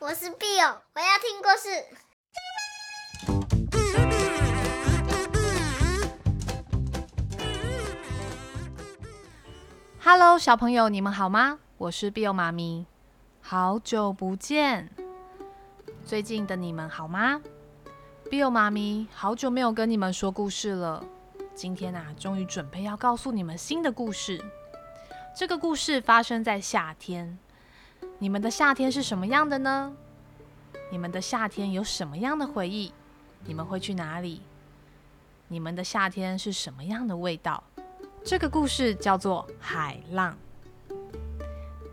我是 Bill，我要听故事。Hello，小朋友，你们好吗？我是 Bill 妈咪，好久不见。最近的你们好吗？Bill 妈咪好久没有跟你们说故事了。今天啊，终于准备要告诉你们新的故事。这个故事发生在夏天。你们的夏天是什么样的呢？你们的夏天有什么样的回忆？你们会去哪里？你们的夏天是什么样的味道？这个故事叫做《海浪》。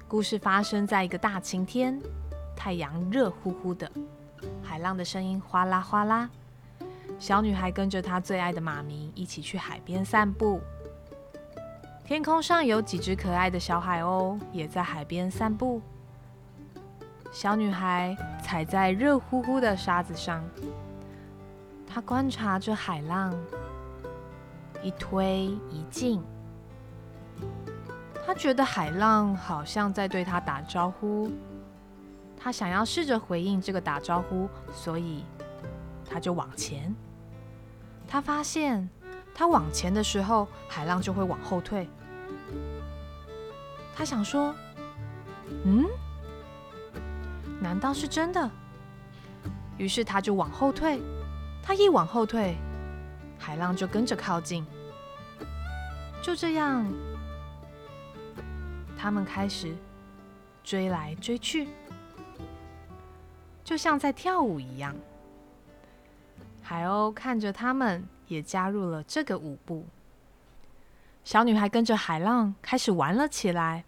故事发生在一个大晴天，太阳热乎乎的，海浪的声音哗啦哗啦。小女孩跟着她最爱的妈咪一起去海边散步。天空上有几只可爱的小海鸥，也在海边散步。小女孩踩在热乎乎的沙子上，她观察着海浪一推一进。她觉得海浪好像在对她打招呼，她想要试着回应这个打招呼，所以她就往前。她发现。她往前的时候，海浪就会往后退。她想说：“嗯，难道是真的？”于是他就往后退。他一往后退，海浪就跟着靠近。就这样，他们开始追来追去，就像在跳舞一样。海鸥看着他们。也加入了这个舞步。小女孩跟着海浪开始玩了起来。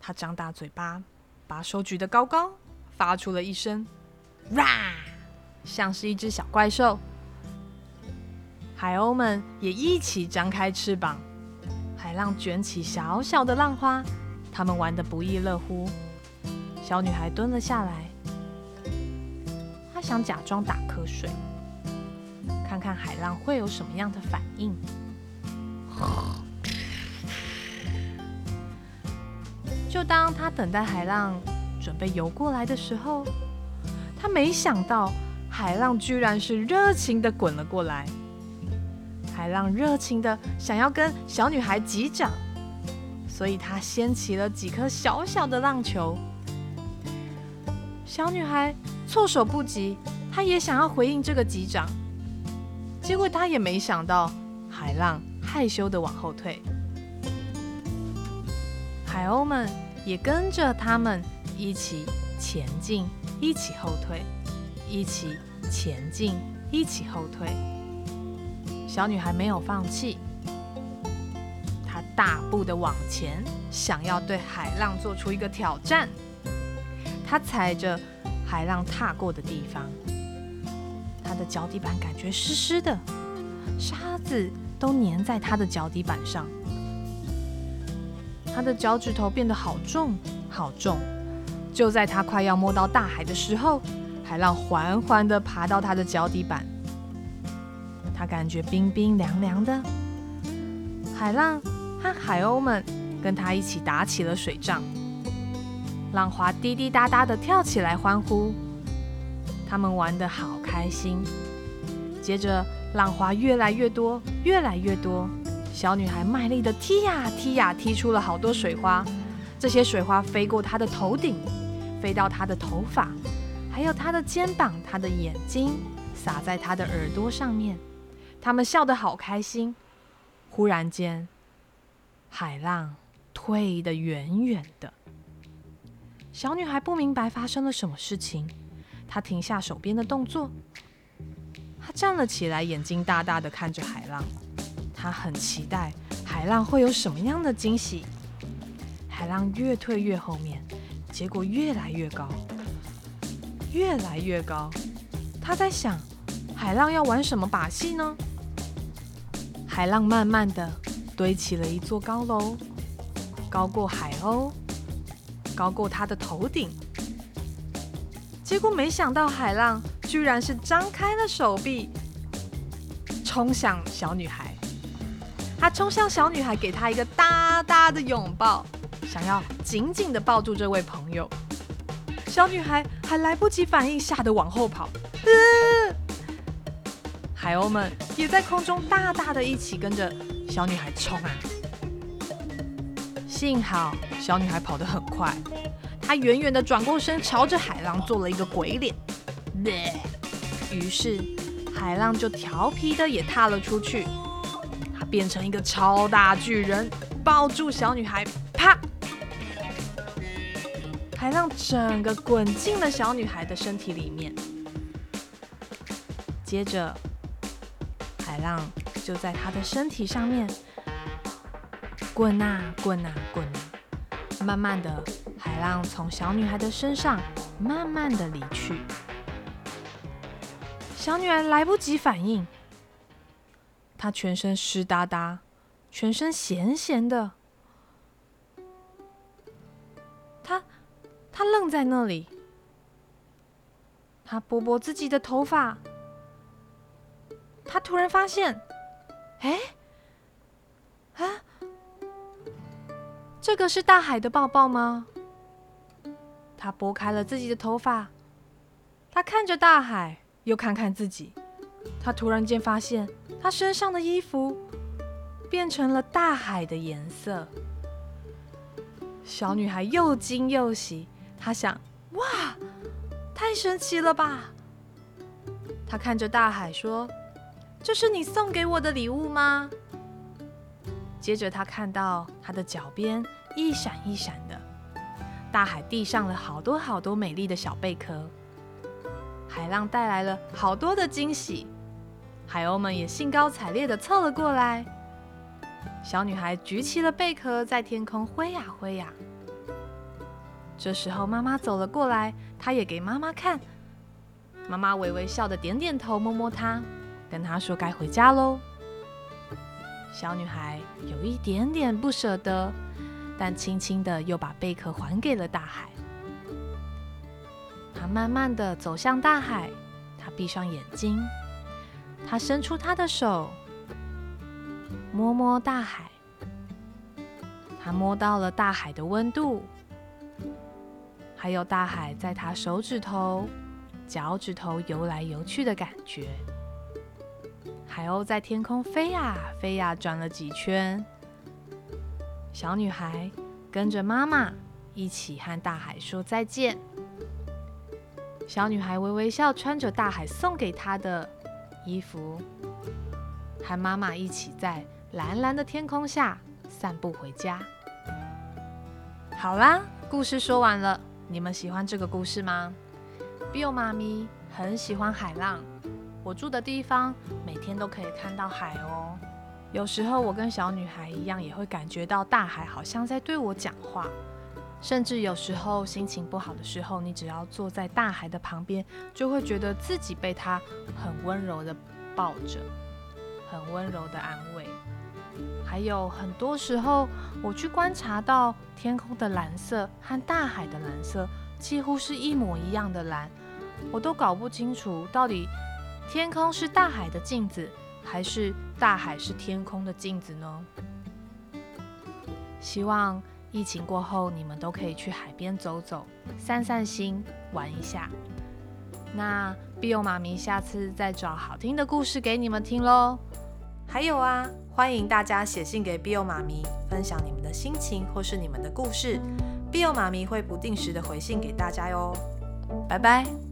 她张大嘴巴，把手举得高高，发出了一声“哇”，像是一只小怪兽。海鸥们也一起张开翅膀，海浪卷起小小的浪花，他们玩得不亦乐乎。小女孩蹲了下来，她想假装打瞌睡。看看海浪会有什么样的反应。就当他等待海浪准备游过来的时候，他没想到海浪居然是热情的滚了过来。海浪热情的想要跟小女孩击掌，所以他掀起了几颗小小的浪球。小女孩措手不及，她也想要回应这个击掌。结果她也没想到，海浪害羞地往后退，海鸥们也跟着他们一起前进，一起后退，一起前进，一起后退。小女孩没有放弃，她大步的往前，想要对海浪做出一个挑战。她踩着海浪踏过的地方。她的脚底板感觉湿湿的，沙子都粘在她的脚底板上。他的脚趾头变得好重，好重。就在他快要摸到大海的时候，海浪缓缓地爬到他的脚底板。他感觉冰冰凉凉的。海浪和海鸥们跟他一起打起了水仗，浪花滴滴答答地跳起来欢呼。他们玩得好开心。接着，浪花越来越多，越来越多。小女孩卖力地踢呀踢呀，踢出了好多水花。这些水花飞过她的头顶，飞到她的头发，还有她的肩膀、她的眼睛，洒在她的耳朵上面。他们笑得好开心。忽然间，海浪退得远远的。小女孩不明白发生了什么事情。她停下手边的动作，她站了起来，眼睛大大的看着海浪。他很期待海浪会有什么样的惊喜。海浪越退越后面，结果越来越高，越来越高。他在想，海浪要玩什么把戏呢？海浪慢慢的堆起了一座高楼，高过海鸥，高过他的头顶。结果没想到，海浪居然是张开了手臂，冲向小女孩。他冲向小女孩，给她一个大大的拥抱，想要紧紧的抱住这位朋友。小女孩还来不及反应，吓得往后跑。海鸥们也在空中大大的一起跟着小女孩冲啊！幸好小女孩跑得很快，她远远的转过身，朝着海浪做了一个鬼脸。于是海浪就调皮的也踏了出去，变成一个超大巨人，抱住小女孩，啪！海浪整个滚进了小女孩的身体里面，接着海浪就在她的身体上面滚啊滚啊滚啊，慢慢的，海浪从小女孩的身上慢慢的离去。小女孩来不及反应，他全身湿哒哒，全身咸咸的。他他愣在那里。他拨拨自己的头发，他突然发现，哎，啊，这个是大海的抱抱吗？他拨开了自己的头发，他看着大海。又看看自己，他突然间发现，他身上的衣服变成了大海的颜色。小女孩又惊又喜，她想：哇，太神奇了吧！她看着大海说：“这是你送给我的礼物吗？”接着，她看到她的脚边一闪一闪的，大海递上了好多好多美丽的小贝壳。海浪带来了好多的惊喜，海鸥们也兴高采烈地凑了过来。小女孩举起了贝壳，在天空挥呀挥呀。这时候妈妈走了过来，她也给妈妈看。妈妈微微笑的点点头，摸摸她，跟她说该回家喽。小女孩有一点点不舍得，但轻轻的又把贝壳还给了大海。他慢慢的走向大海，他闭上眼睛，他伸出他的手，摸摸大海，他摸到了大海的温度，还有大海在他手指头、脚趾头游来游去的感觉。海鸥在天空飞呀飞呀，转了几圈。小女孩跟着妈妈一起和大海说再见。小女孩微微笑，穿着大海送给她的衣服，和妈妈一起在蓝蓝的天空下散步回家。好啦，故事说完了，你们喜欢这个故事吗？Bill 妈咪很喜欢海浪，我住的地方每天都可以看到海哦。有时候我跟小女孩一样，也会感觉到大海好像在对我讲话。甚至有时候心情不好的时候，你只要坐在大海的旁边，就会觉得自己被它很温柔的抱着，很温柔的安慰。还有很多时候，我去观察到天空的蓝色和大海的蓝色几乎是一模一样的蓝，我都搞不清楚到底天空是大海的镜子，还是大海是天空的镜子呢？希望。疫情过后，你们都可以去海边走走，散散心，玩一下。那 Bill 妈咪下次再找好听的故事给你们听喽。还有啊，欢迎大家写信给 Bill 妈咪，分享你们的心情或是你们的故事，Bill 妈咪会不定时的回信给大家哟。拜拜。